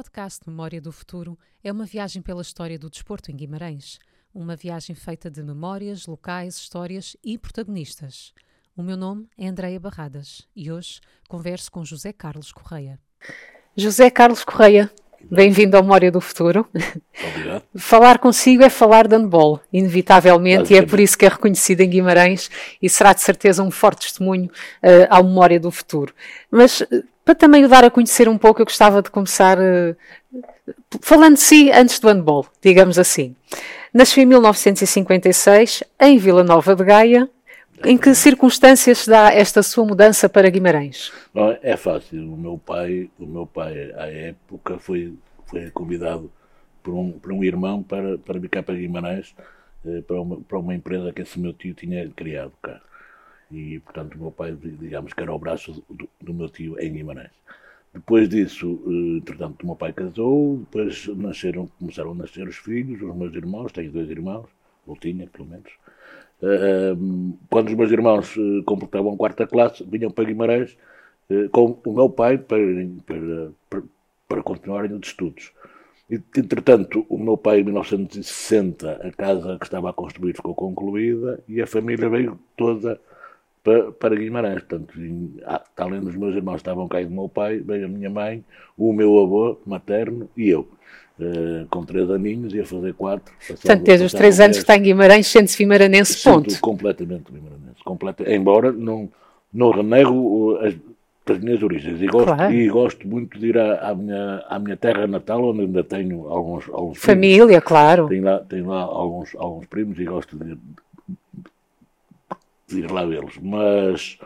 podcast Memória do Futuro é uma viagem pela história do desporto em Guimarães. Uma viagem feita de memórias, locais, histórias e protagonistas. O meu nome é Andreia Barradas e hoje converso com José Carlos Correia. José Carlos Correia, bem-vindo ao Memória do Futuro. Obrigado. Falar consigo é falar de handball, inevitavelmente, e é por isso que é reconhecido em Guimarães e será de certeza um forte testemunho uh, à Memória do Futuro. Mas uh, para também o dar a conhecer um pouco, eu gostava de começar uh, falando de si antes do handball, digamos assim. Nasceu em 1956, em Vila Nova de Gaia. Em que circunstâncias se dá esta sua mudança para Guimarães? É fácil. O meu pai, o meu pai à época foi, foi convidado por um, por um irmão para, para vir cá para Guimarães, eh, para, uma, para uma empresa que esse meu tio tinha criado cá e, portanto, o meu pai, digamos que era o braço do, do meu tio em Guimarães. Depois disso, eh, entretanto, o meu pai casou, depois nasceram, começaram a nascer os filhos, os meus irmãos, tenho dois irmãos, ou tinha, pelo menos. Quando os meus irmãos eh, completavam quarta classe, vinham para Guimarães eh, com o meu pai para, para, para, para continuarem os estudos. Entretanto, o meu pai, em 1960, a casa que estava a construir ficou concluída e a família veio toda para, para Guimarães. Portanto, ah, além dos meus irmãos estavam cá e do meu pai, veio a minha mãe, o meu avô materno e eu. Uh, com três aninhos, ia fazer quatro. Portanto, desde os três anos que está em Guimarães, sente-se vimaranense, ponto. completamente vimaranense. Completa, embora não, não renego as, as minhas origens. E gosto, claro. e gosto muito de ir à, à, minha, à minha terra natal, onde ainda tenho alguns, alguns Família, primos. claro. Tenho lá, tenho lá alguns, alguns primos e gosto de, de ir lá vê-los, mas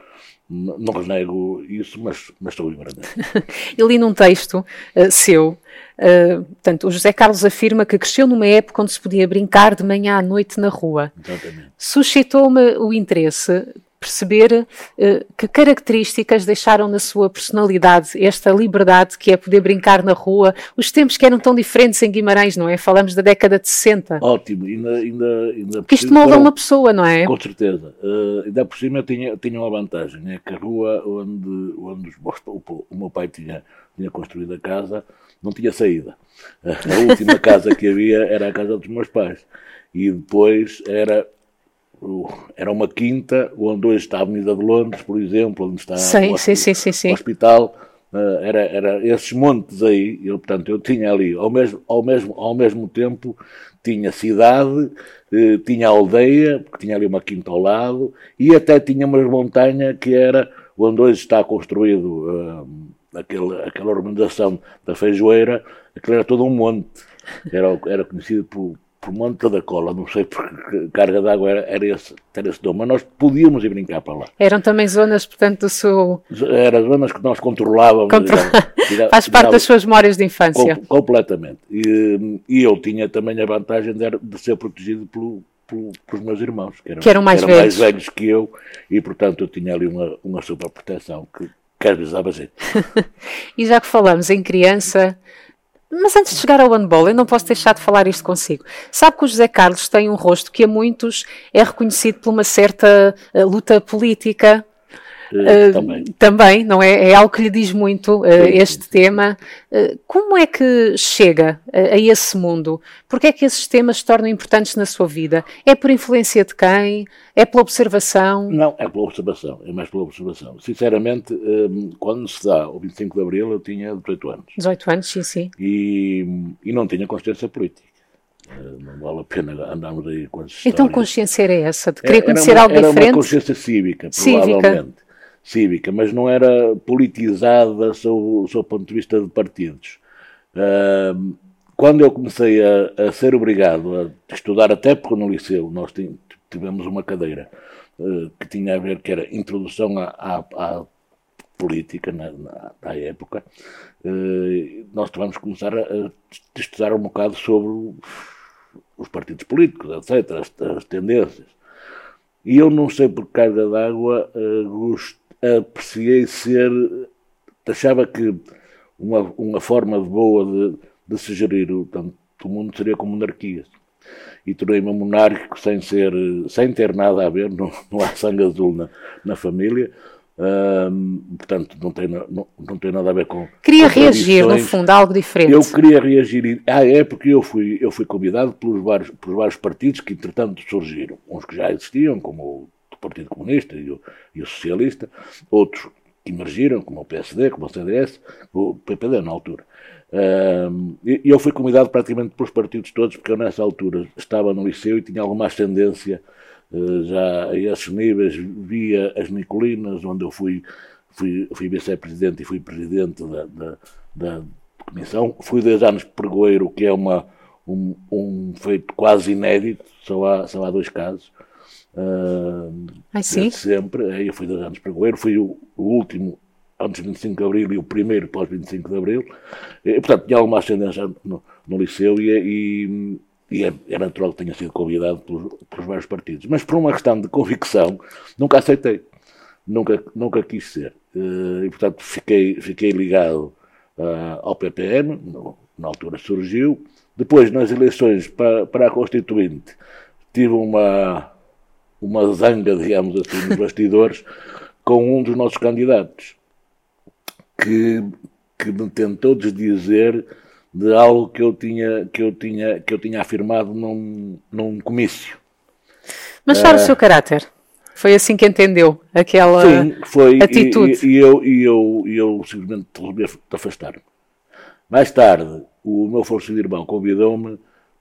não renego isso, mas, mas estou ignorante. Eu li num texto uh, seu, uh, portanto, o José Carlos afirma que cresceu numa época onde se podia brincar de manhã à noite na rua. Exatamente. Suscitou-me o interesse perceber uh, que características deixaram na sua personalidade esta liberdade que é poder brincar na rua, os tempos que eram tão diferentes em Guimarães, não é? Falamos da década de 60. Ótimo, ainda, ainda, ainda Porque isto molda uma pessoa, não é? Com certeza. Uh, ainda por cima tinha, tinha uma vantagem, é que a rua onde, onde os, o, o meu pai tinha, tinha construído a casa não tinha saída. A última casa que havia era a casa dos meus pais. E depois era era uma quinta onde hoje está a Avenida de Londres, por exemplo, onde está sim, o, sim, sim, o hospital. Uh, era, era esses montes aí, eu, portanto, eu tinha ali, ao mesmo, ao mesmo, ao mesmo tempo, tinha cidade, uh, tinha aldeia, porque tinha ali uma quinta ao lado, e até tinha uma montanha que era onde hoje está construído uh, aquele, aquela urbanização da Feijoeira, aquilo era todo um monte, era, era conhecido por, por Monte da Cola, não sei porque carga d'água era, era, esse, era esse dom, mas nós podíamos ir brincar para lá. Eram também zonas, portanto, do seu... Eram zonas que nós controlávamos. Contro... Digamos, Faz parte das suas memórias de infância. Com, completamente. E, e, eu tinha também a vantagem de, de ser protegido pelo, pelo, pelos meus irmãos, que eram, que eram, mais, eram velhos. mais velhos que eu, e portanto eu tinha ali uma, uma super proteção que, que às vezes dava jeito. e já que falamos em criança, mas antes de chegar ao handball, eu não posso deixar de falar isto consigo. Sabe que o José Carlos tem um rosto que a muitos é reconhecido por uma certa uh, luta política, Uh, também. também, não é? É algo que lhe diz muito uh, este tema. Uh, como é que chega a, a esse mundo? Porque é que esses temas se tornam importantes na sua vida? É por influência de quem? É pela observação? Não, é pela observação, é mais pela observação. Sinceramente, um, quando se dá o 25 de Abril, eu tinha 18 anos. 18 anos, sim, sim. E, e não tinha consciência política. Não vale a pena andarmos aí com as Então, consciência era essa? De querer conhecer uma, algo diferente? Era uma consciência cívica, provavelmente. Cívica cívica, mas não era politizada sob, sob o ponto de vista de partidos. Uh, quando eu comecei a, a, ser obrigado a estudar, até porque no liceu nós tivemos uma cadeira uh, que tinha a ver, que era introdução à, à, à política na, na, na época, uh, nós tivemos que começar a, a, estudar um bocado sobre os partidos políticos, etc., as, as tendências. E eu não sei por carga d'água, uh, apreciei ser, achava que uma, uma forma boa de, de se gerir o, tanto, o mundo seria com monarquias. E tornei-me monárquico sem, ser, sem ter nada a ver, não, não há sangue azul na, na família, portanto, não tem, não, não tem nada a ver com. Queria com reagir, no fundo, a algo diferente. Eu queria reagir. Ah, é porque eu fui, eu fui convidado pelos vários, pelos vários partidos que, entretanto, surgiram. Uns que já existiam, como o Partido Comunista e o, e o Socialista, outros que emergiram, como o PSD, como o CDS, o PPD na altura. e eu fui convidado praticamente pelos partidos todos, porque eu nessa altura estava no liceu e tinha alguma ascendência eh, já a esses níveis, via as Nicolinas, onde eu fui, fui, fui vice-presidente e fui presidente da, da, da, comissão. Fui dois anos pregoeiro, que é uma, um, um feito quase inédito, só há, só há dois casos. Uh, ah, sim? Sempre, aí eu fui dois anos pregoeiro, fui o, o último antes de 25 de Abril e o primeiro pós 25 de Abril. E, portanto, tinha alguma ascendência no, no liceu e, e e é, é, natural que tenha sido convidado pelos, pelos, vários partidos. Mas por uma questão de convicção, nunca aceitei. Nunca, nunca quis ser. Eh, e, portanto, fiquei, fiquei ligado uh, ao PPM, no, na altura surgiu. Depois, nas eleições para, para a Constituinte, tive uma, uma zanga, digamos assim, nos bastidores, com um dos nossos candidatos, que, que me tentou desdizer de algo que eu tinha, que eu tinha, que eu tinha afirmado num, num comício. Mas sabe uh, o seu caráter? Foi assim que entendeu aquela sim, foi, atitude? E, e, eu, e eu, e eu simplesmente resolvi afastar-me. Mais tarde, o meu falecido irmão convidou-me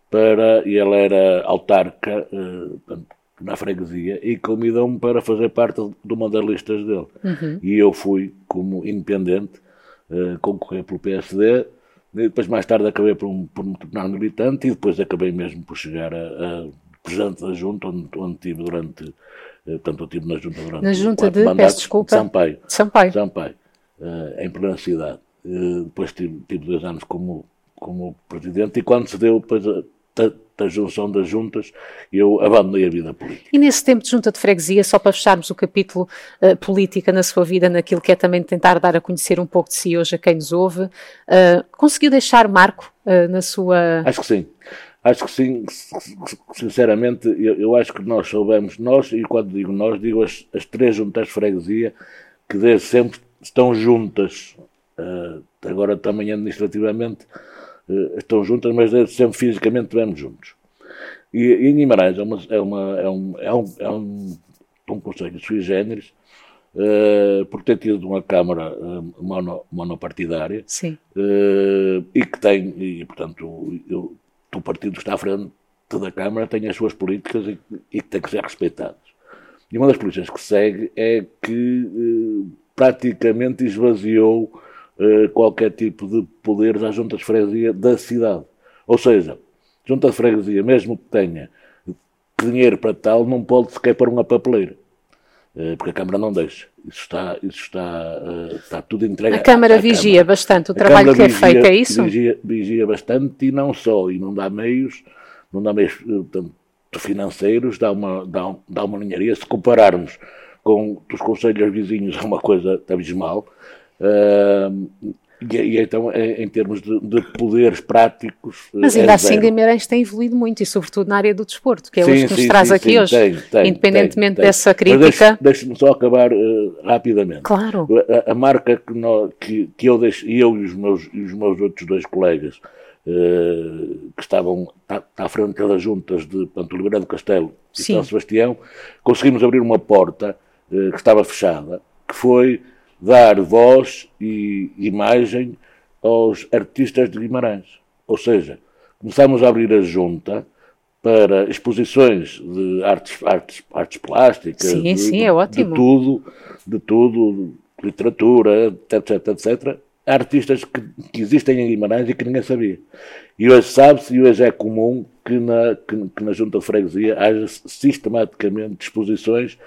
para, e ele era autarca uh, na freguesia, e convidou-me para fazer parte de uma das listas dele. Uhum. E eu fui, como independente, uh, concorrer pelo PSD, depois, mais tarde, acabei por, por me tornar militante e depois acabei mesmo por chegar a, a presidente da Junta, onde, onde tive durante. Eh, portanto, eu estive na Junta durante. Na Junta de. Mandatos, peço desculpa. Sampaio. Sampaio. Sampaio, uh, em plena cidade. Uh, depois tive, tive dois anos como, como presidente e quando se deu depois da junção das juntas, eu abandonei a vida política. E nesse tempo de junta de freguesia, só para fecharmos o capítulo uh, política na sua vida, naquilo que é também tentar dar a conhecer um pouco de si hoje a quem nos ouve, uh, conseguiu deixar marco uh, na sua... Acho que sim. Acho que sim, sinceramente, eu, eu, acho que nós soubemos, nós, e quando digo nós, digo as, as três juntas de freguesia, que desde sempre estão juntas, agora também administrativamente, estão juntas, mas sempre fisicamente estivemos juntos. E, e, em Guimarães é, uma, é, uma, é, um, é, um, é um, um conselho sui generis, uh, por ter tido uma Câmara uh, mono, monopartidária uh, e que tem, e portanto, o, o partido que está à frente da Câmara tem as suas políticas e, e que tem que ser respeitadas. E uma das políticas que segue é que praticamente esvaziou eh, qualquer tipo de poderes às juntas de freguesia da cidade. Ou seja, junta de freguesia, mesmo que tenha dinheiro para tal, não pode sequer pôr uma papeleira. Uh, porque a Câmara não deixa. Isso está, isso está, uh, está tudo entregue. A Câmara à, à vigia Câmara. bastante o trabalho que é feito, é isso? Vigia, vigia bastante e não só, e não dá meios, não dá meios portanto, financeiros, dá uma, dá, dá uma ninharia. Se compararmos com os conselhos vizinhos, é uma coisa abismal. Uh, e, e, então, em, em termos de, de, poderes práticos. Mas ainda é assim, Guimarães tem evoluído muito e, sobretudo, na área do desporto, que é sim, hoje que nos sim, traz sim, aqui hoje. Tem, tem, Independentemente tem, dessa crítica. Deixe-me só acabar uh, rapidamente. Claro. A, a marca que, nós, que, que eu deixo, eu e os meus, e os meus outros dois colegas, uh, que estavam à, à, frente das juntas de Panto Oliveira do Castelo e São Sebastião, conseguimos abrir uma porta uh, que estava fechada, que foi dar voz e imagem aos artistas de Guimarães. Ou seja, começámos a abrir a junta para exposições de artes, artes, artes plásticas, sim, de, sim, é ótimo. de tudo, de tudo, literatura, etc, etc, artistas que, que, existem em Guimarães e que ninguém sabia. E hoje sabe-se, e hoje é comum que na, que, que na Junta de Freguesia haja sistematicamente exposições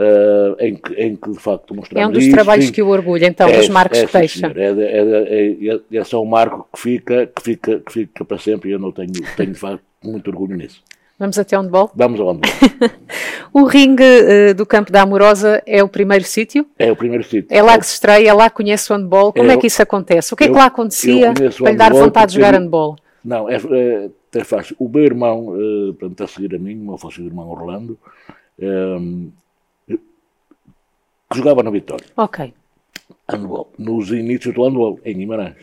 Uh, em, que, em, que, de facto mostramos É um dos isto, trabalhos que o orgulha, então, é, dos marcos é, que deixa. É, é, é, é, só um marco que fica, que, fica, que fica para sempre e eu não tenho, tenho de facto muito orgulho nisso. Vamos até o handball? Vamos ao handball. o ringue uh, do campo da Amorosa é o primeiro sítio? É o primeiro sítio. É lá que se estreia, é lá que conhece o handball. Como é, é que isso acontece? O que é que lá acontecia para lhe dar vontade de jogar handball? Não, é, é, é fácil. O meu irmão, uh, portanto, a seguir a mim, o meu falso irmão Orlando, um, jogava na Vitória. Ok. Handball. Nos inícios do handball, em Guimarães.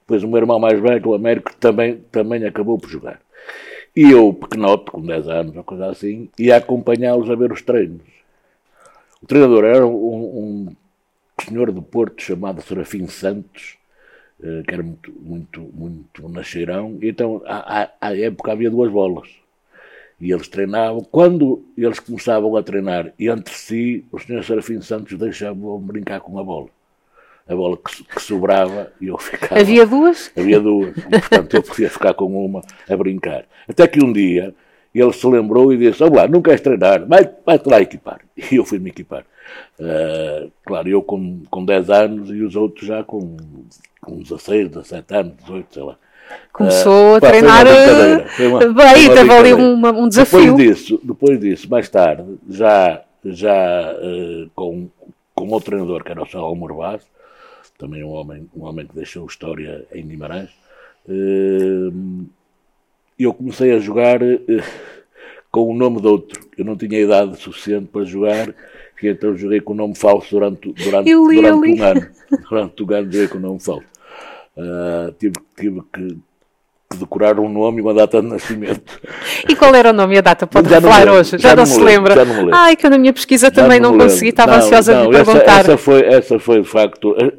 Depois o meu irmão mais velho, o Américo, também, também acabou por jogar. E eu, pequenote, com 10 anos, uma coisa assim, ia acompanhá-los a ver os treinos. O treinador era um, um senhor do Porto chamado Serafim Santos, eh, que era muito, muito, muito nacheirão. Então, à, à época havia duas bolas. E eles treinavam. Quando eles começavam a treinar entre si, o senhor Serafim Santos deixava-me brincar com a bola a bola que, que, sobrava e eu ficava. Havia duas? Havia duas. Portanto, eu podia ficar com uma a brincar. Até que um dia ele se lembrou e disse: Olá, não queres treinar? Vai-te vai lá equipar. E eu fui-me equipar. Uh, claro, eu com, com 10 anos e os outros já com, com 16, 17 anos, 18, sei lá. Começou uh, a treinar. Foi uma, bem, teve ali uma, um desafio. Depois disso, depois disso, mais tarde, já, já uh, com, com outro treinador, que era o Salão Morbaz, também um homem, um homem que deixou história em Guimarães. Ehm, eu comecei a jogar com o nome de outro. Eu não tinha idade suficiente para jogar, e então joguei com o nome falso durante, durante, li, durante um ano. Durante um ano joguei com o nome falso. Uh, tive, tive que, que, decorar um nome e uma data de nascimento. E qual era o nome e a data? Pode já falar hoje? Já, já não, se lembra? Já não me Ai, que eu na minha pesquisa já também não, não consegui, estava não, ansiosa não, de perguntar. Essa, essa, foi, essa foi de facto eh,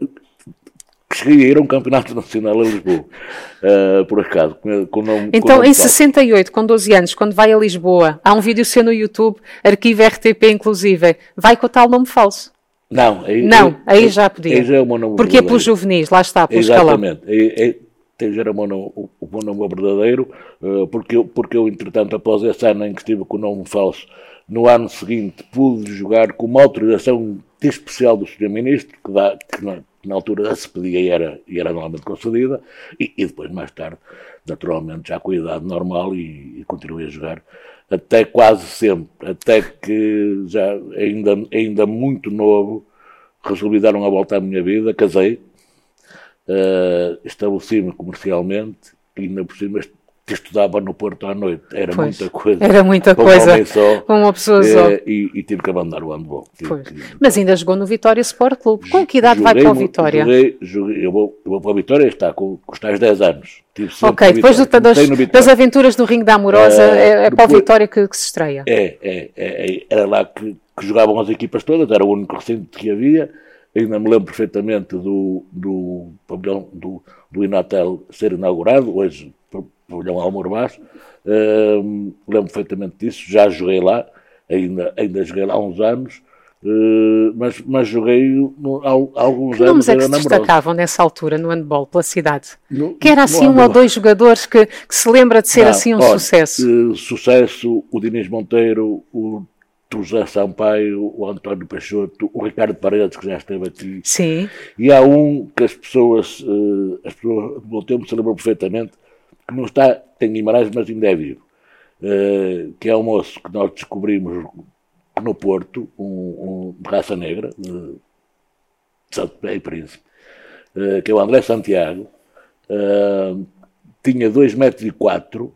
cheguei a ir a um campeonato nacional a Lisboa, uh, por acaso, com, com nome, Então, com em 68, com 12 anos, quando vai a Lisboa, há um vídeo seu no YouTube, arquivo RTP inclusive, vai com o tal nome falso? Não, aí, não, aí, já podia. Aí já é o meu nome Porque é pelos juvenis, lá está, pelo Exatamente, aí, aí já era o meu nome, o, meu nome verdadeiro, uh, porque, eu, porque eu, entretanto, após esse ano em que estive com o nome falso, no ano seguinte pude jogar com uma autorização especial do Sr. Ministro, que, dá, que não, na altura se pedia e era, e era normalmente concedida, e, e, depois, mais tarde, naturalmente, já com a idade normal e continuei a jogar até quase sempre, até que já ainda, ainda muito novo, resolvi dar uma volta à minha vida, casei, uh, estabeleci-me comercialmente e ainda por cima que estudava no Porto à noite. Era pois, muita coisa. Era muita coisa. Só, com uma pessoa só. Eh, e, e, tive que abandonar o handball. Mas ainda jogou no Vitória Sport Clube. Com que idade vai para o Vitória? Joguei, joguei, eu, vou, eu vou para o Vitória está com, com os tais 10 anos. ok, depois do, das, das, aventuras do Ringue da Amorosa, uh, é, é depois, para o Vitória que, que, se estreia. É, é, é, é era lá que, que, jogavam as equipas todas, era o único recinto que havia. Ainda me lembro perfeitamente do, do pavilhão do, do Inatel ser inaugurado, hoje pavilhão Almormás, uh, lembro perfeitamente disso, já joguei lá, ainda, ainda joguei lá há uns anos, uh, mas, mas joguei no, há, alguns que anos. Que é que se destacavam nessa altura no handball pela cidade? No, que era assim um ou dois jogadores que, que, se lembra de ser Não, assim um olha, sucesso? Uh, sucesso, o Dinis Monteiro, o José Sampaio, o António Peixoto, o Ricardo Paredes, que já esteve aqui. Sim. E há um que as pessoas, uh, as pessoas do meu tempo se lembram perfeitamente, não está em Guimarães, mas ainda é vivo, uh, que é um moço que nós descobrimos no Porto, um, um de raça negra, de Santo Pé e Príncipe, uh, que é o André Santiago, uh, tinha 2 metros e 4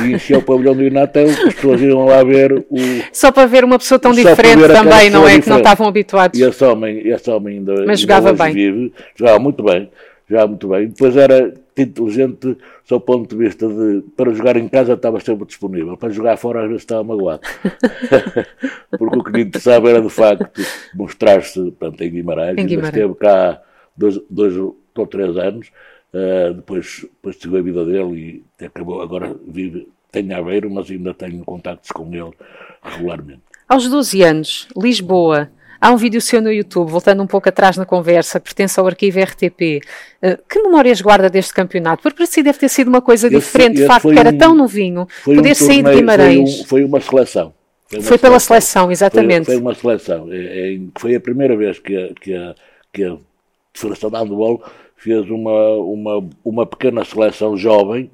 e encheu o pavilhão do Inatel, as pessoas iam lá ver o... Só para ver uma pessoa tão diferente também, não é? Diferente. Que não estavam habituados. E esse homem, esse homem ainda, Mas jogava bem. Vive, jogava muito bem, jogava muito bem. Depois era inteligente do ponto de vista de para jogar em casa estava sempre disponível, para jogar fora às vezes estava magoado. Porque o que me interessava era de facto mostrar-se em Guimarães, em Guimarães. esteve cá dois, dois ou três anos, uh, depois, depois seguiu a vida dele e acabou, agora vive, tem Aveiro, mas ainda tenho contactos com ele regularmente. Aos 12 anos, Lisboa, Há um vídeo seu no YouTube, voltando um pouco atrás na conversa, pertence ao arquivo RTP. Uh, eh, que memórias guarda deste campeonato? Porque para si deve ter sido uma coisa diferente, de facto, que era um, tão novinho, poder um sair de Guimarães. Foi, um, foi uma seleção. Foi, uma foi pela seleção, exatamente. Foi, foi uma seleção. É, é, foi a primeira vez que a, que a, que a Federação de Handball fez uma, uma, uma pequena seleção jovem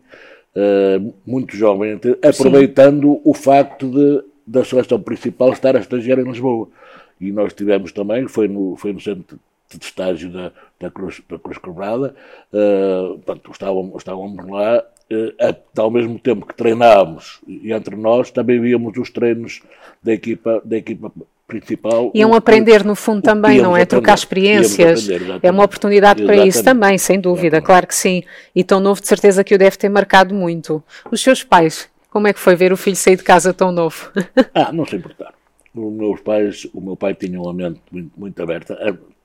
uh, muito jovem, aproveitando Sim. o facto de, da seleção principal estar a estagiar em Lisboa. E nós tivemos também, foi no, foi no centro de estágio da, da, Cruz, da Cruz Quebrada, uh, portanto, estávamos, estávamos lá, uh, ao mesmo tempo que treinávamos, e entre nós também víamos os treinos da equipa, da equipa principal. Iam um aprender, no fundo, também, não é? Aprender, Trocar experiências. Aprender, é uma oportunidade exatamente. para isso também, sem dúvida, exatamente. claro que sim. E tão novo, de certeza que o deve ter marcado muito. Os seus pais, como é que foi ver o filho sair de casa tão novo? ah, não se importaram. Os meus pais, o meu pai tinha uma mente muito, muito aberta.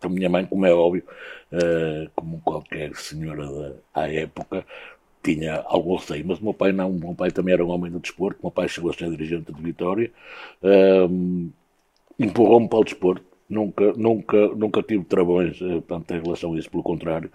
A minha mãe, como é óbvio, uh, como qualquer senhora da, à época, tinha algo receio, mas o meu pai não, o meu pai também era um homem do desporto, o meu pai chegou a ser dirigente de Vitória, uh, empurrou-me para o desporto. Nunca, nunca, nunca tive travões eh, portanto, em relação a isso, pelo contrário,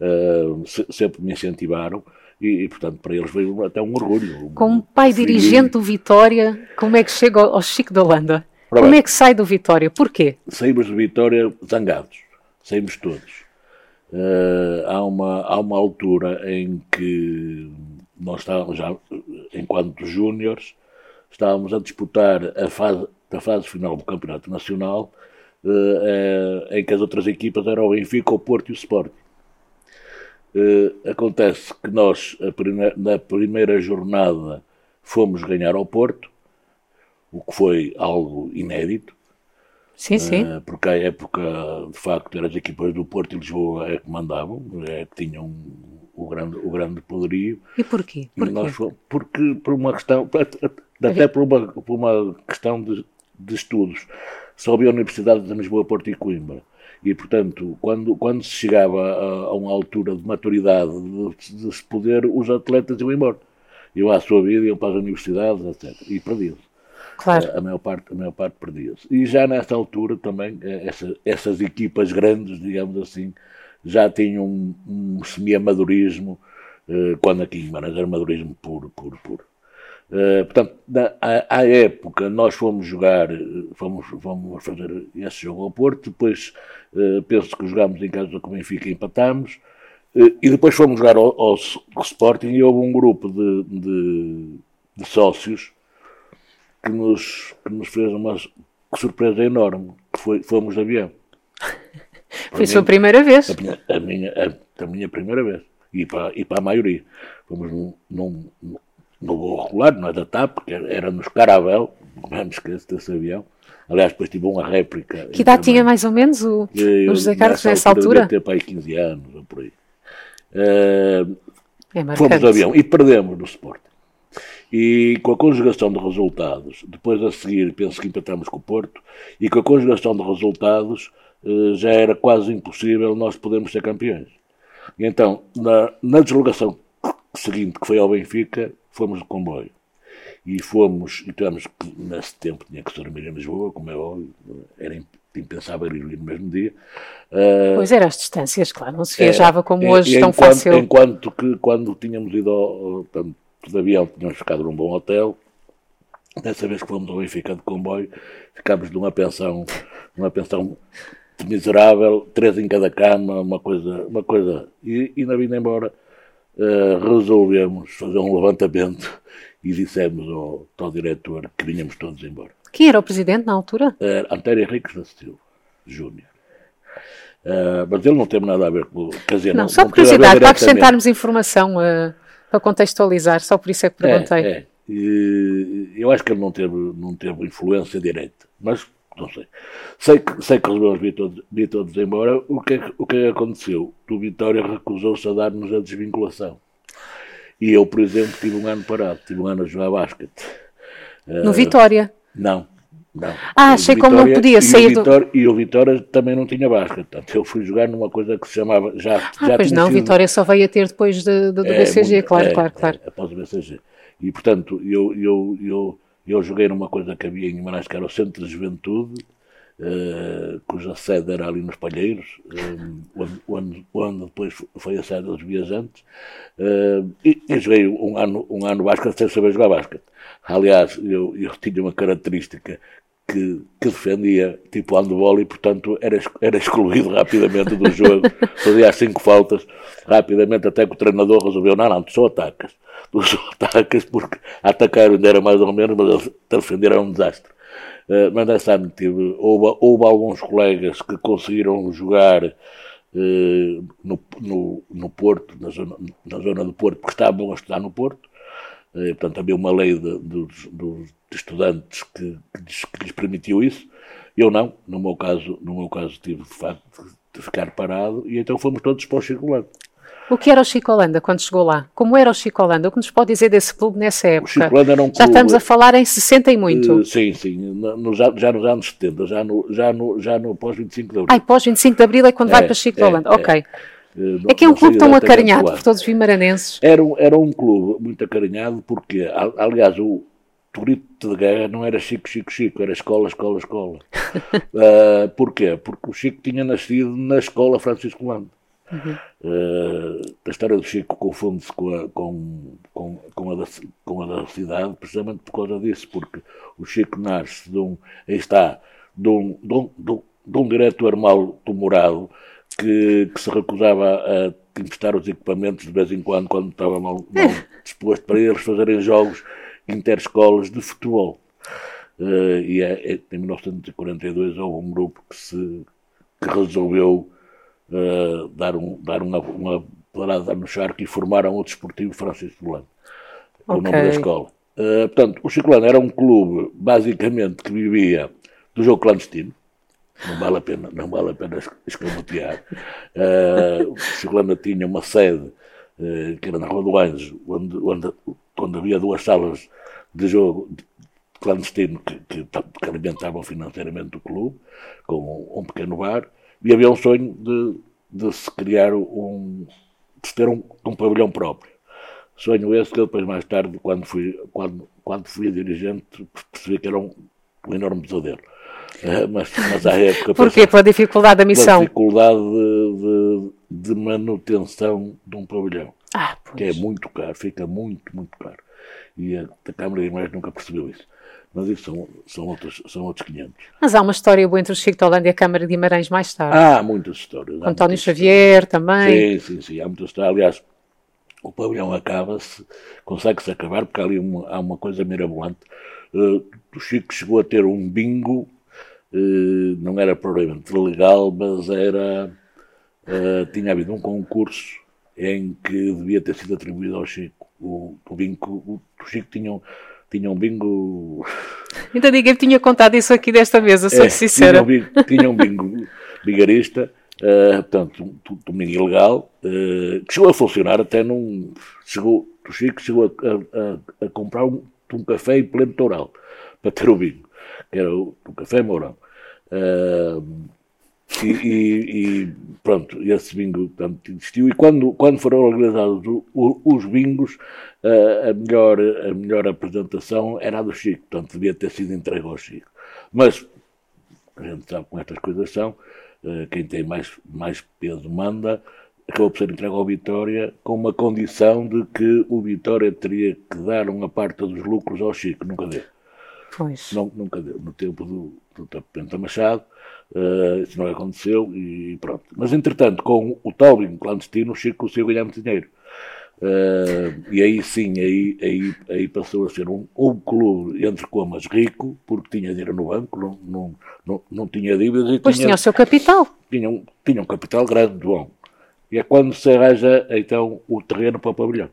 uh, se, sempre me incentivaram e, e, portanto, para eles veio até um orgulho. Como pai dirigente do Vitória, como é que chega ao Chico da Holanda? Como bem, é que sai do Vitória? Porquê? Saímos do Vitória zangados, saímos todos. Uh, há, uma, há uma altura em que nós estávamos já, enquanto júniores, estávamos a disputar a fase da fase final do Campeonato Nacional, eh, eh, em que as outras equipas eram o Benfica, o Porto e o Sporting. Eh, acontece que nós, na primeira jornada, fomos ganhar ao Porto, o que foi algo inédito. Sim, sim. Porque à época, de facto, eram as equipas do Porto e Lisboa é que mandavam, é que tinham o grande, o grande poderio. E porquê? porquê? Nós, porque por uma questão, até por uma, por uma questão de de estudos só havia universidades de Lisboa, Porto e Coimbra. E, portanto, quando, quando se chegava a, a uma altura de maturidade de, de, se poder, os atletas iam embora. Iam à sua vida, iam para as universidades, etc. E perdiam-se. Claro. A, maior parte, a maior parte perdia-se. E já nessa altura também, eh, essa, essas equipas grandes, digamos assim, já tinham um, um semi-amadorismo, eh, quando aqui em Guimarães era amadorismo puro, puro, puro. Uh, portanto, na, à, à, época nós fomos jogar, fomos, fomos fazer esse jogo ao Porto, depois penso que jogámos em casa com o Benfica e empatámos, e depois fomos jogar ao, ao, ao, Sporting e houve um grupo de, de, de sócios que nos, que nos fez uma surpresa enorme, que foi, fomos de avião. Foi a sua primeira vez? A minha, a minha, a, a minha primeira vez. E para, e para a maioria. Fomos num, num no voo regular, não é da TAP, porque era nos Caravel, não me esqueço desse avião. Aliás, depois tive uma réplica. Que idade tinha mais ou menos o, o José Carlos nessa altura? Devia ter para aí 15 anos ou por aí. Uh, é fomos de avião e perdemos no Sport. E com a conjugação de resultados, depois a seguir, penso que empatamos com o Porto, e com a conjugação de resultados uh, já era quase impossível nós podermos ser campeões. E então, na, na deslocação seguinte, que foi ao Benfica, fomos de comboio. E fomos, e tivemos que, nesse tempo, tinha que dormir em Lisboa, como é óbvio, era impensável ir no mesmo dia. Uh, pois eram as distâncias, claro, não se viajava é, como hoje, tão enquanto, fácil. Enquanto que, quando tínhamos ido ao, portanto, de avião, tínhamos ficado num bom hotel, dessa vez que fomos ao Benfica de comboio, ficámos numa pensão, numa pensão miserável, três em cada cama, uma coisa, uma coisa, e, e na vinda embora uh, resolvemos fazer um levantamento e dissemos ao, ao diretor que vinhamos todos embora. Quem era o presidente na altura? Era António Henriques da Silva, Júnior. Uh, mas ele não teve nada a ver com. Quer dizer, não, não só por curiosidade, para acrescentarmos informação, uh, para contextualizar, só por isso é que perguntei. É, é. E, eu acho que ele não teve, não teve influência direta, mas não sei. Sei que, sei que resolvemos vir todos, vir todos embora. O que, é, o que é que aconteceu? O Vitória recusou-se a dar-nos a desvinculação. E eu, por exemplo, tive um ano parado, tive um ano a jogar basquete. No uh, Vitória? Não, não. Ah, achei como não podia sair e Vitória, do... E o Vitória também não tinha basquete. Portanto, eu fui jogar numa coisa que se chamava... Já, ah, já pois não, sido... Vitória só veio a ter depois de, de, do é, BCG, muito, claro, é, claro, claro. É, após o BCG. E, portanto, eu, eu, eu, eu joguei numa coisa que havia em Guimarães, que era o Centro de Juventude, uh, cuja sede era ali nos Palheiros, um, onde, onde, depois foi a sede dos viajantes, uh, e, e, joguei um ano, um ano basquete sem saber jogar basquete. Aliás, eu, eu tinha uma característica que, que defendia tipo handball e, portanto, era, era excluído rapidamente do jogo. Fazia as cinco faltas rapidamente, até que o treinador resolveu: não, não, tu só atacas. Tu só atacas porque atacar ainda era mais ou menos, mas defender era um desastre. Uh, mas nessa tive, houve, houve alguns colegas que conseguiram jogar uh, no, no, no Porto, na zona, na zona do Porto, porque estavam a estudar no Porto. Uh, portanto, havia uma lei de, de, de estudantes que, que, lhes, que, lhes, permitiu isso. Eu não, no meu caso, no meu caso tive de facto de ficar parado e então fomos todos para o circulante. O que era o Chico Holanda quando chegou lá? Como era o Chico Holanda? O que nos pode dizer desse clube nessa época? O Chico Holanda era um clube, já estamos a falar em 60 e muito. Uh, sim, sim, no, já, já, nos anos 70, já no, já no, já no pós-25 de Abril. Ai, pós-25 de Abril é quando é, vai para Chico é, Holanda, é, ok. Uh, é que é um clube tão acarinhado por todos os vimaranenses. Era, era um clube muito acarinhado porque, aliás, o, o grito de guerra não era Chico, Chico, Chico, era escola, escola, escola. uh, porquê? Porque o Chico tinha nascido na escola Francisco Lando. Uhum. Uh, a história do Chico confunde-se com a, com, com, com, a da, com a da cidade precisamente por causa disso, porque o Chico nasce de um, está, de um, de um, de um, de um tumorado que, que, se recusava a emprestar os equipamentos de vez em quando, quando estava mal, mal disposto para eles fazerem jogos interescolas de futebol. Uh, e é, é, em 1942 houve um grupo que, se, que resolveu uh, dar, um, dar uma, uma parada no charco e formaram o Desportivo Francisco Solano, okay. o nome da escola. Uh, portanto, o Chicolano era um clube, basicamente, que vivia do jogo clandestino, não vale a pena, não vale a pena escamotear. Uh, o Chicolano tinha uma sede, uh, que era na Rua do Anjo, onde, onde, onde havia duas salas de jogo clandestino que, que, que alimentavam financeiramente o clube, com um pequeno bar, e havia um sonho de, de se criar um. de ter um, um pavilhão próprio. Sonho esse que depois, mais tarde, quando fui, quando, quando fui dirigente, percebi que era um, um enorme pesadelo. Uh, mas, mas à época. Porquê? Pela dificuldade da missão? Pela dificuldade de, de, de, manutenção de um pavilhão. Ah, que é muito caro, fica muito, muito caro. E a, a Câmara de Imagens nunca percebeu isso. Mas isso são, são, outros, são outros 500. Mas há uma história boa entre o Chico de Holanda e a Câmara de Guimarães mais tarde. Há muitas histórias. António Xavier histórias. também. Sim, sim, sim. Há muitas histórias. Aliás, o pavilhão acaba-se, consegue-se acabar, porque ali uma, há uma coisa mirabolante. Uh, o Chico chegou a ter um bingo, não era provavelmente legal, mas era. Uh, tinha havido um concurso em que devia ter sido atribuído ao Chico. O, o bingo, o, Chico tinha um tinha um bingo. Ainda ninguém tinha contado isso aqui desta mesa, sou é, sincera. Tinha um bingo, tinha um bingo bigarista, uh, portanto, um, um bingo ilegal, uh, que chegou a funcionar até num. Chegou, o Chico chegou a, a, a comprar um, um, café em pleno toural para ter o bingo, que era o, o Café Mourão. Uh, e, e, e, pronto, esse bingo portanto, existiu. E quando, quando foram organizados o, o, os bingos, uh, a, melhor, a melhor apresentação era a do Chico, portanto, devia ter sido entregue ao Chico. Mas a gente sabe como estas coisas são, uh, quem tem mais, mais peso manda, acabou por ser entregue ao Vitória com uma condição de que o Vitória teria que dar uma parte dos lucros ao Chico, nunca deu. Pois. Não, nunca deu. No tempo do, do Penta Machado, uh, isso não aconteceu e pronto. Mas, entretanto, com o Tobin clandestino, o Chico conseguiu ganhar muito dinheiro. Uh, e aí sim, aí, aí, aí passou a ser um, um clube, entre comas, rico, porque tinha dinheiro no banco, não, não, não, não tinha dívidas. E pois tinha, tinha o seu capital. Tinha um, tinha um capital grande, bom. E é quando se arranja, então, o terreno para o pavilhão.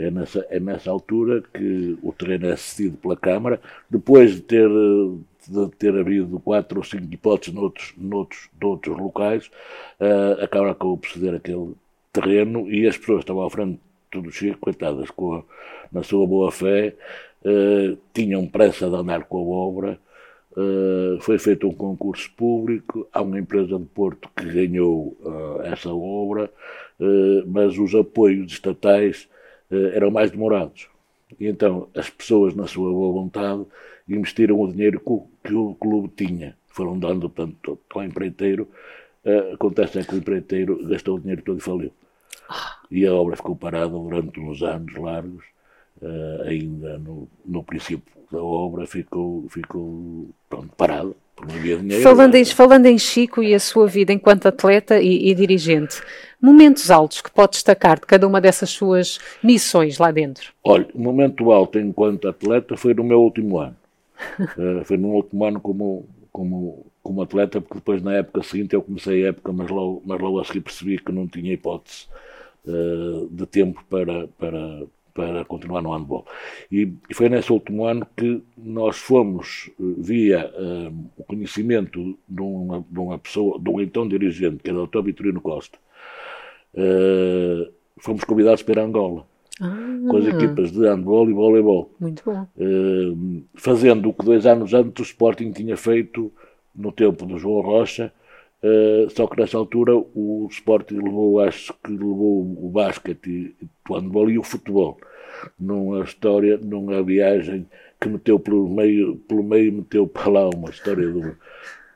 É nessa, é nessa altura que o terreno é cedido pela Câmara, depois de ter, de ter havido quatro ou cinco hipóteses noutros, noutros, noutros locais, uh, a Câmara acabou por ceder aquele terreno e as pessoas estavam à frente tudo cheio, coitadas, com a, na sua boa fé, uh, tinham pressa de andar com a obra, uh, foi feito um concurso público, há uma empresa de Porto que ganhou uh, essa obra, mas os apoios estatais eh, eram mais demorados. E então as pessoas, na sua boa vontade, investiram o dinheiro que o, clube tinha. Foram dando, portanto, ao empreiteiro. Uh, acontece é que o empreiteiro gastou o dinheiro todo e faliu. E a obra ficou parada durante uns anos largos. uh, ainda no, no princípio da obra, ficou, ficou pronto, parado. Dinheiro, falando, em, falando em Chico e a sua vida enquanto atleta e, e, dirigente, momentos altos que pode destacar de cada uma dessas suas missões lá dentro? Olha, o momento alto enquanto atleta foi no meu último ano. uh, foi no último ano como, como, como atleta, porque depois na época seguinte eu comecei a época, mas logo, mas logo a seguir percebi que não tinha hipótese uh, de tempo para, para, para continuar no handball. E, e, foi nesse último ano que nós fomos, eh, via uh, o conhecimento de uma, de uma, pessoa, de um então dirigente, que era o Dr. Vitorino Costa, uh, fomos convidados para Angola. Ah. Com as equipas de handball e voleibol. Muito bom. Uh, fazendo o que dois anos antes o Sporting tinha feito no tempo do João Rocha, Uh, só que nessa altura o Sporting levou, acho que levou o basquete, o handball e o futebol numa história, numa viagem que meteu pelo meio, pelo meio meteu para lá uma história do,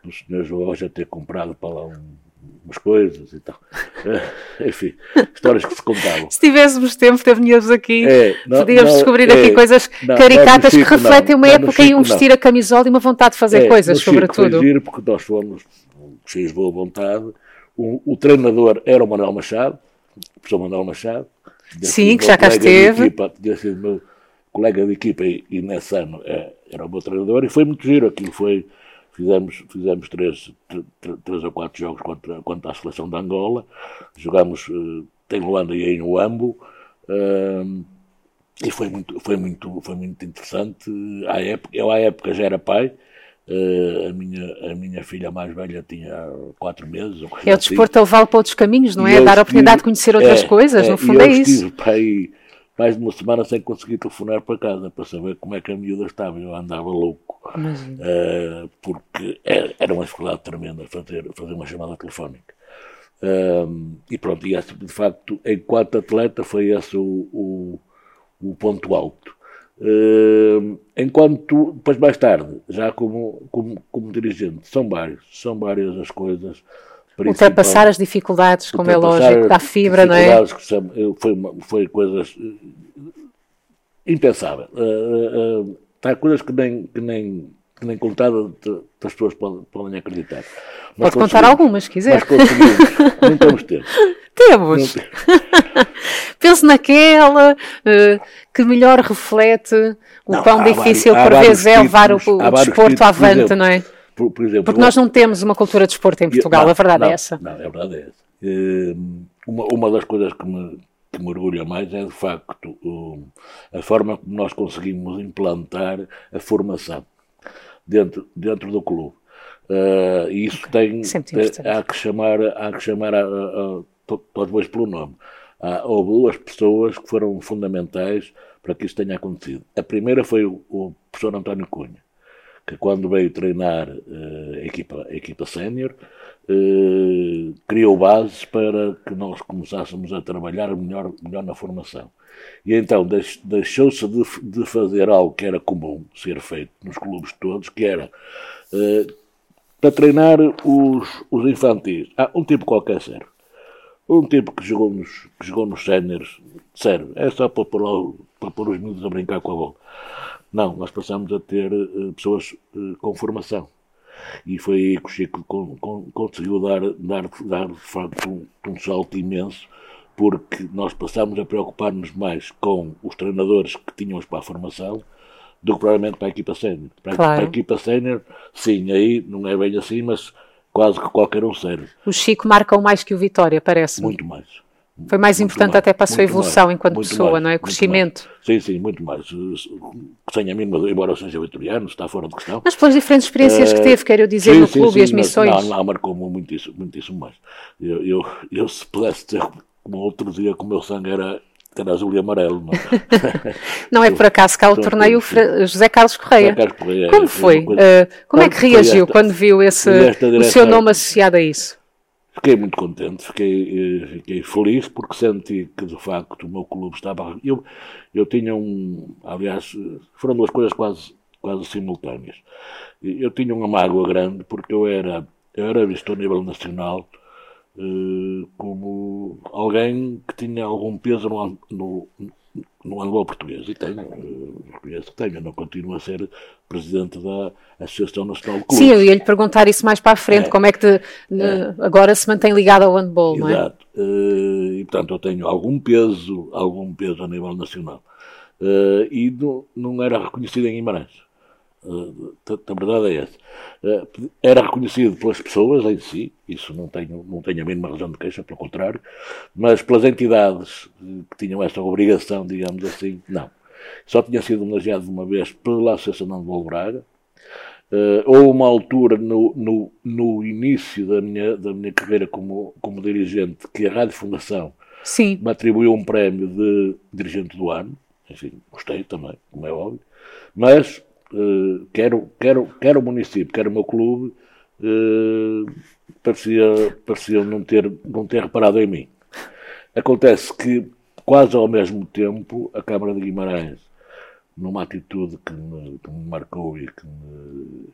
do. João já ter comprado para lá um, umas coisas e tal. Uh, enfim, histórias que se contavam. Se tivéssemos tempo, teríamos aqui, é, não, podíamos não, descobrir é, aqui coisas não, caricatas Chico, que refletem uma época Chico, e um vestir a camisola e uma vontade de fazer é, coisas, sobretudo. Foi giro porque nós fomos cheios de boa vontade. O, o, treinador era o Manuel Machado, o professor Manuel Machado. Sim, que já cá esteve. Equipa, tinha sido meu colega de equipa e, e nesse ano é, era o meu treinador e foi muito giro. Aquilo foi, fizemos, fizemos três, três ou quatro jogos contra, contra a seleção de Angola. Jogámos uh, em Luanda e em Uambo. Uh, e foi muito, foi muito, foi muito interessante. À época, eu à época já era pai, Uh, a, minha, a minha filha mais velha tinha quatro meses. É o assim. desporto assim. levá-lo para outros caminhos, não é? Dar a oportunidade de conhecer outras é, coisas, é, no fundo é isso. Aí mais de uma semana sem conseguir telefonar para casa para saber como é que a miúda estava. Eu andava louco. Uh, porque era, era uma dificuldade tremenda fazer, fazer uma chamada telefónica. Uh, e pronto, e esse, de facto, enquanto atleta, foi esse o, o, o ponto alto. Uh, enquanto, depois mais tarde, já como, como, como dirigente, são vários, são várias as coisas. Ultrapassar as dificuldades, como é lógico, da fibra, não é? São, foi, foi coisas eh, impensáveis. Uh, uh, há coisas que nem, que nem, que nem contada as pessoas podem, podem acreditar. Mas Pode contar algumas, se quiser. Mas não temos tempo. Temos. Penso naquela uh, que melhor reflete o não, quão difícil por vezes é levar o, o desporto avante, exemplo, não é? Por, por exemplo, Porque nós não temos uma cultura de desporto em Portugal, não, a verdade não, é essa. Não, a verdade é essa. Uh, uma, uma das coisas que me, que me orgulha mais é, de facto, a forma como nós conseguimos implantar a formação dentro, dentro do clube. Uh, e isso tem, tem há que chamar, há que chamar a, a, a, todos pelo nome. Há, houve duas pessoas que foram fundamentais para que isso tenha acontecido. A primeira foi o, o professor António Cunha, que quando veio treinar uh, a equipa, equipa sénior, uh, criou bases para que nós começássemos a trabalhar melhor, melhor na formação. E então deixou-se de, de, fazer algo que era comum ser feito nos clubes todos, que era uh, para treinar os, os infantis. Há um tipo qualquer serve. Um tipo que jogou nos, que jogou nos séniores serve. É só para pôr, lá, para pôr os miúdos a brincar com a bola. Não, nós passamos a ter uh, pessoas uh, com formação. E foi aí que o Chico con, con, conseguiu dar, dar, dar de facto um, um salto imenso, porque nós passámos a preocupar-nos mais com os treinadores que tínhamos para a formação do que provavelmente para a equipa sénior. Para, claro. para, a equipa sénior, sim, aí não é bem assim, mas quase que qualquer um serve. O Chico marcou mais que o Vitória, parece. -me. Muito mais. Foi mais muito importante mais, até para a sua evolução mais, enquanto pessoa, mais, não é? Crescimento. Sim, sim, muito mais. Sem a mínima, embora seja vitoriano, está fora de questão. Mas pelas diferentes experiências que teve, quero dizer, sim, no clube sim, e as missões. Não, não, marcou-me muitíssimo, muitíssimo mais. Eu, eu, eu, se pudesse dizer como outro dia que o meu sangue era era azul e amarelo. Não, é? não é por acaso que há o torneio José Carlos Correia. José Carlos Correia como foi? Coisa... Uh, como é que reagiu esta, quando viu esse, o seu nome associado a isso? Fiquei muito contente, fiquei, eh, fiquei feliz porque senti que de facto o meu clube estava. Eu, eu tinha um. Aliás, foram duas coisas quase, quase simultâneas. Eu tinha uma mágoa grande porque eu era, eu era visto a nível nacional como alguém que tinha algum peso no, no, no handball português, e tenho, eh, reconheço que tenho, eu não continuo a ser presidente da Associação Nacional de Clubes. Sim, eu ia lhe perguntar isso mais para a frente, é, como é que te, é, agora se mantém ligado ao handball, não é? Exato, uh, e portanto eu tenho algum peso, algum peso a nível nacional, e não, não era reconhecido em Guimarães. A verdade é essa. Era reconhecido pelas pessoas em si, isso não tenho, não tenho a mínima razão de queixa, pelo contrário, mas pelas entidades que tinham essa obrigação, digamos assim, não. Só tinha sido homenageado uma vez pela Associação de Braga. Uh, houve uma altura no, no, no, início da minha, da minha carreira como, como dirigente que a Rádio Fundação Sim. me atribuiu um prémio de dirigente do ano. Enfim, gostei também, como é óbvio. Mas uh, quero, quero, quero o município, quero o meu clube, uh, parecia, parecia não, ter, não ter reparado em mim. Acontece que, quase ao mesmo tempo, a Câmara de Guimarães, numa atitude que me, que me marcou e que me,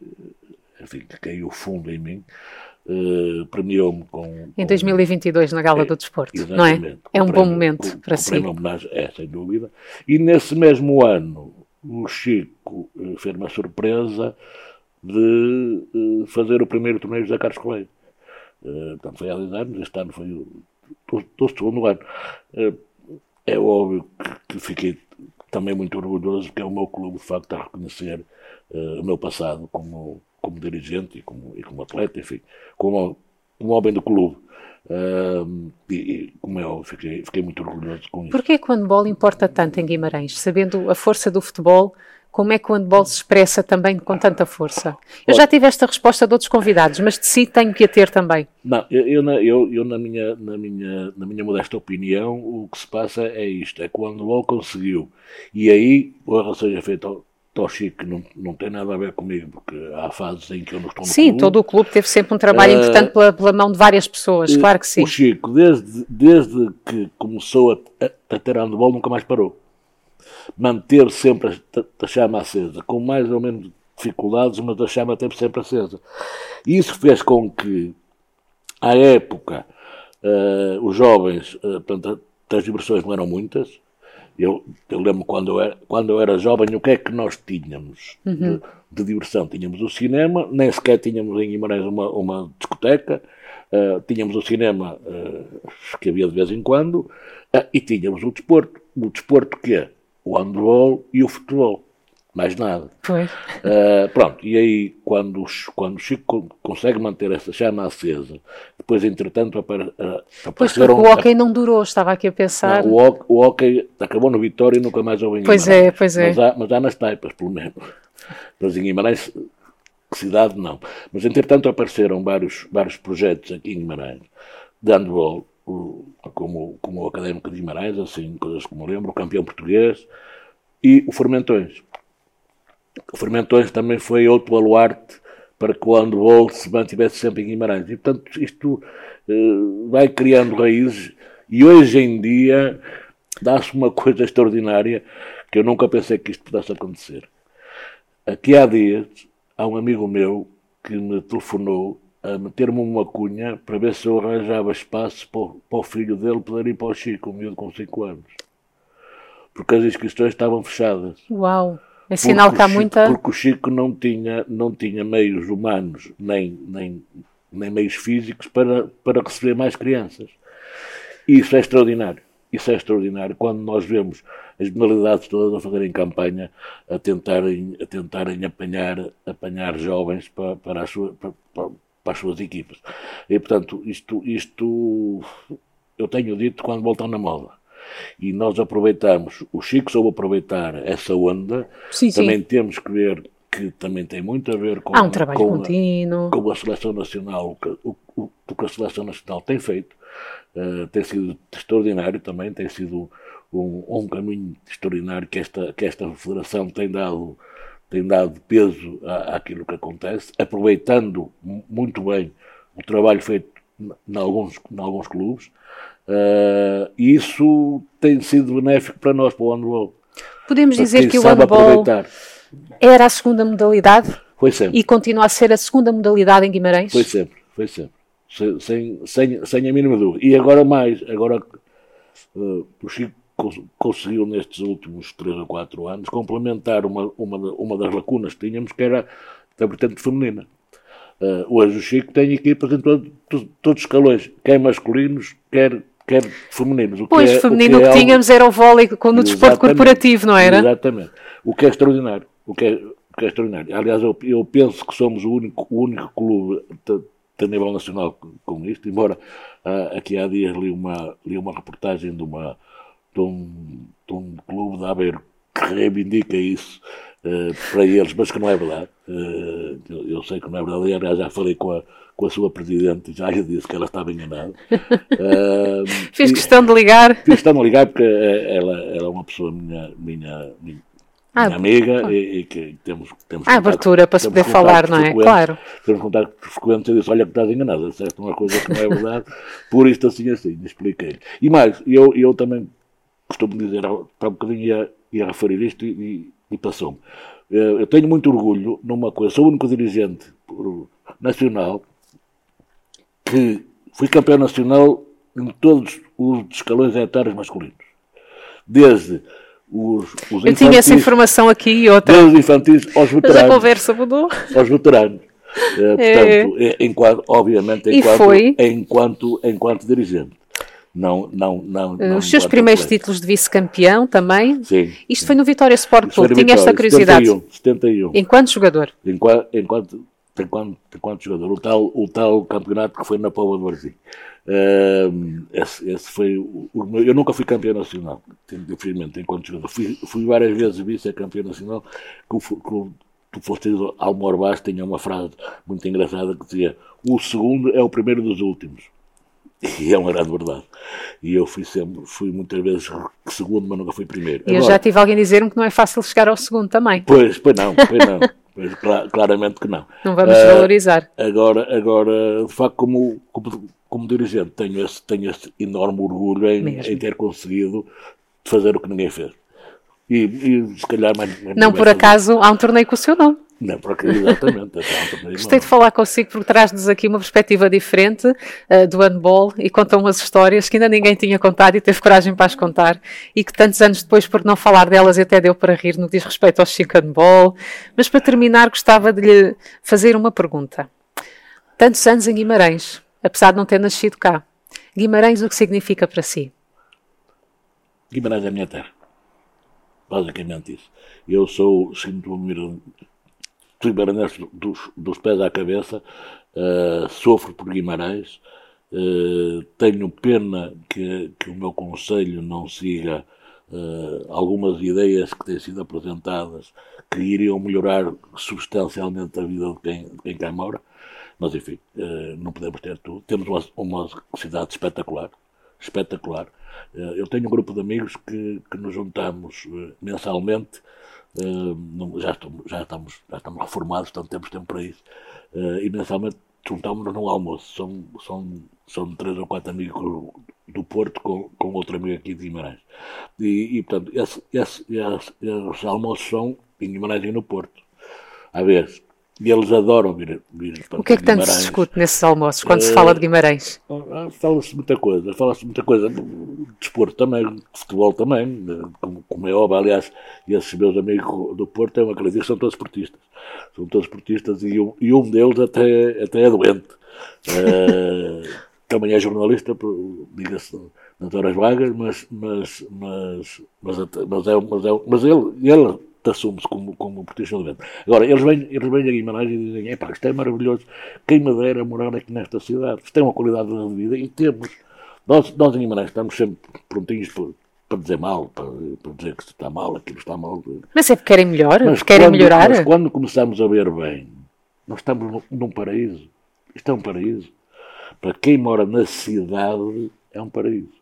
enfim, que caiu fundo em mim, Uh, premiou-me com, Em 2022, na Gala é, do Desporto, não é? É um bom momento para si. homenagem, é, sem dúvida. E nesse mesmo ano, o Chico uh, fez uma surpresa de uh, fazer o primeiro torneio da Carlos Coelho. Uh, portanto, foi há 10 anos, este ano foi o segundo ano. é óbvio que, que, fiquei também muito orgulhoso, porque é o meu clube, de facto, a reconhecer o meu passado como como dirigente e como, e como atleta, enfim, como, como homem do clube. Uh, e, como é óbvio, fiquei, fiquei muito orgulhoso com isso. Porquê que o handball importa tanto em Guimarães? Sabendo a força do futebol, como é que o handball se expressa também com tanta força? Eu já tive esta resposta de outros convidados, mas de si tenho que a ter também. Não, eu, eu, eu, eu na, minha, na, minha, na minha modesta opinião, o que se passa é isto, é que o handball conseguiu, e aí, o seja feito Chico não, não tem nada a ver comigo, porque há fases em que eu não estou no Sim, clube. todo o clube teve sempre um trabalho uh, importante pela, pela, mão de várias pessoas, uh, claro que sim. O Chico, desde, desde que começou a, a, a ter handball, nunca mais parou. Manter sempre a, a chama acesa, com mais ou menos dificuldades, mas a chama teve sempre acesa. E isso fez com que, à época, uh, os jovens, uh, portanto, as diversões não eram muitas, eu, eu lembro quando eu, era, quando eu era jovem, o que é que nós tínhamos uhum. de, de, diversão? Tínhamos o cinema, nem sequer tínhamos em Guimarães uma, uma discoteca, uh, tínhamos o cinema uh, que havia de vez em quando, uh, e tínhamos o desporto. O desporto que é? O handball e o futebol mais nada. Foi. Uh, pronto, e aí quando, quando o Chico consegue manter essa chama acesa, depois entretanto apare, uh, Pois porque o hockey não durou, estava aqui a pensar. Não, o, o hockey acabou no Vitória e nunca mais houve em Pois é, pois é. Mas há, mas há nas taipas, pelo menos. Mas em Guimarães, cidade não. Mas entretanto apareceram vários, vários projetos aqui em Guimarães, de handball, como, como o Académico de Guimarães, assim, coisas como lembro, o campeão português e o Formentões o Fermentões também foi outro baluarte para que o handball se mantivesse sempre em Guimarães. E, portanto, isto uh, vai criando raízes e hoje em dia dá-se uma coisa extraordinária que eu nunca pensei que isto pudesse acontecer. Aqui há dias, há um amigo meu que me telefonou a meter-me uma cunha para ver se eu arranjava espaço para o, para o filho dele poder ir para o Chico, um miúdo com 5 anos. Porque as inscrições estavam fechadas. Uau! É sinal que há muita. Porque o Chico não tinha, não tinha meios humanos nem, nem, nem meios físicos para, para receber mais crianças. E isso é extraordinário. Isso é extraordinário quando nós vemos as modalidades todas a fazerem campanha, a tentarem, a tentarem apanhar, apanhar jovens para, para, as sua, para, para as suas equipas. E, portanto, isto, isto eu tenho dito quando voltam na moda e nós aproveitamos, o Chico soube aproveitar essa onda, sim, também sim. temos que ver que também tem muito a ver com, Há um trabalho com, contínuo. A, com a seleção nacional, o, o, o, que a seleção nacional tem feito, uh, tem sido extraordinário também, tem sido um, um caminho extraordinário que esta, que esta federação tem dado tem dado peso à, àquilo que acontece, aproveitando muito bem o trabalho feito em alguns, em alguns clubes, Uh, isso tem sido benéfico para nós, para o handball. Podemos dizer que o handball era a segunda modalidade? Foi sempre. E continua a ser a segunda modalidade em Guimarães? Foi sempre, foi sempre. Sem, sem, sem, sem a mínima dúvida. E agora mais, agora uh, o Chico conseguiu nestes últimos 3 ou 4 anos complementar uma, uma, uma das lacunas que tínhamos, que era a vertente feminina. Uh, hoje o Chico tem equipas em todo, todo, todos os escalões, quer masculinos, quer, quer femininos. O pois, é, feminino o que, é tínhamos era o vôlei no desporto corporativo, não era? Exatamente. O que é extraordinário. O que é, o que é extraordinário. Aliás, eu, eu penso que somos o único, o único clube a nível nacional com isto, embora uh, aqui há dias li uma, li uma reportagem de, uma, de, um, de um clube de Aveiro que reivindica isso uh, para eles, mas que não é verdade. Uh, eu, eu, sei que não é verdade, aliás já falei com a, com a sua presidente, já lhe disse que ela estava enganada. Uh, Fiz questão de ligar. Fiz questão de ligar porque ela, ela é uma pessoa minha, minha, minha ah, minha amiga ah. e, e, que temos, temos a abertura para se poder falar, não é? Claro. Temos contacto frequentes e disse, olha que estás enganada, disseste uma coisa que não é verdade, por isto assim assim, expliquei. E mais, eu, eu também costumo dizer, há um bocadinho ia, ia referir isto e, e passou-me. Eu tenho muito orgulho numa coisa, sou o único dirigente nacional que fui campeão nacional em todos os escalões etários masculinos. Desde os, os Eu tinha essa informação aqui e outra. Desde os infantis aos veteranos. Mas a conversa mudou. Aos veteranos. É, portanto, é. enquanto, obviamente, enquanto, enquanto, enquanto dirigente. Não, não, não, não Os seus primeiros atleta. títulos de vice-campeão também. Sim. Isto foi no Vitória Sport Clube. Tinha esta curiosidade. 71. 71. Enquanto jogador? Enquanto, enquanto, enquanto, enquanto jogador. O tal, o tal campeonato que foi na Póvoa do Varzim. Uh, esse, esse, foi o, o, eu nunca fui campeão nacional, infelizmente, enquanto jogador. Fui, fui várias vezes vice-campeão nacional, que tu foste ao Morbás, tinha uma frase muito engraçada que dizia: O segundo é o primeiro dos últimos. E é uma grande verdade. E eu fui sempre, fui muitas vezes segundo, mas nunca fui primeiro. E eu já tive alguém dizer-me que não é fácil chegar ao segundo também. Pois, pois não, pois não. claramente que não. Não vamos uh, valorizar. Agora, agora, de facto, como, como, como dirigente, tenho esse, tenho esse enorme orgulho em, em ter conseguido fazer o que ninguém fez. E, e se calhar mais. mais não por acaso há um torneio com o seu nome. Não, porque exatamente. Gostei de falar consigo porque traz-nos aqui uma perspectiva diferente uh, do handball e conta umas histórias que ainda ninguém tinha contado e teve coragem para as contar e que tantos anos depois, por não falar delas, até deu para rir no que diz respeito ao Chico Handball. Mas para terminar, gostava de lhe fazer uma pergunta. Tantos anos em Guimarães, apesar de não ter nascido cá. Guimarães, o que significa para si? Guimarães é a minha terra. Basicamente isso. Eu sou, sinto-me Guimarães dos, dos pés à cabeça, uh, sofro por Guimarães, uh, tenho pena que, que, o meu conselho não siga uh, algumas ideias que têm sido apresentadas que iriam melhorar substancialmente a vida de quem, de quem cá mora, mas enfim, não podemos ter tudo. Temos uma, uma cidade espetacular, espetacular. eu tenho um grupo de amigos que, que nos juntamos mensalmente Uh, já, estamos, já, estamos, já estamos reformados, portanto temos tempo para isso. Uh, e mensalmente juntámos-nos no almoço. São, são, são três ou quatro amigos do Porto com, com outro amigo aqui de Guimarães. E, e portanto, esse, esse, esse, esses almoços são em Guimarães e no Porto. À vez, e eles adoram vir, vir para O que é que tanto se discute nesses almoços, quando uh, se fala de Guimarães? Ah, fala-se muita coisa, fala-se muita coisa. De desporto também, de futebol também, como, como, é óbvio. Aliás, esses meus amigos do Porto têm uma característica, são todos esportistas. São todos esportistas e um, e um deles até, até é doente. Uh, também é jornalista, diga-se nas horas vagas, mas, mas, mas, mas, mas, é, mas, é, mas ele, ele assume-se como, como proteção do vento. Agora, eles vêm, eles vêm a Guimarães e dizem, é pá, isto é maravilhoso, quem me dera morar aqui nesta cidade, isto tem uma qualidade de vida, e temos. Nós, nós em Guimarães estamos sempre prontinhos para, para dizer mal, para, para dizer que está mal, aquilo está mal. Mas é porque querem melhor? Mas querem quando, melhorar? Mas quando começamos a ver bem, nós estamos num paraíso. Isto é um paraíso. Para quem mora na cidade, é um paraíso.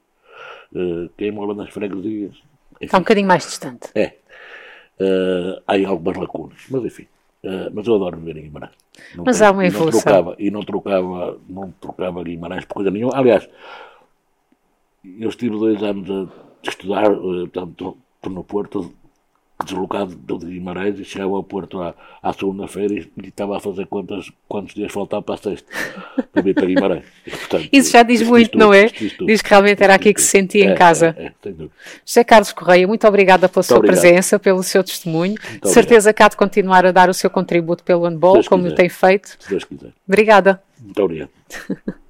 Uh, quem mora nas freguesias. Enfim, está um bocadinho mais distante. É. Uh, há algumas lacunas, mas enfim. Uh, mas eu adoro viver em Guimarães. Não mas há uma evolução. Não trocava, e não trocava, não trocava Guimarães por coisa nenhuma. Aliás, eu estive dois anos a estudar, uh, portanto, no Porto, deslocado de Guimarães e chegava ao Porto à, à segunda-feira e, e, estava a fazer contas quantos dias faltavam para a sexta para vir para Guimarães. E, portanto, Isso já diz muito, tudo, não é? Diz, diz, que realmente era aqui que se sentia é, em casa. É, é, José Carlos Correia, muito obrigada pela muito sua obrigado. presença, pelo seu testemunho. Muito de certeza que há de continuar a dar o seu contributo pelo handball, como quiser. tem feito. Se Deus quiser. Obrigada. Muito obrigado.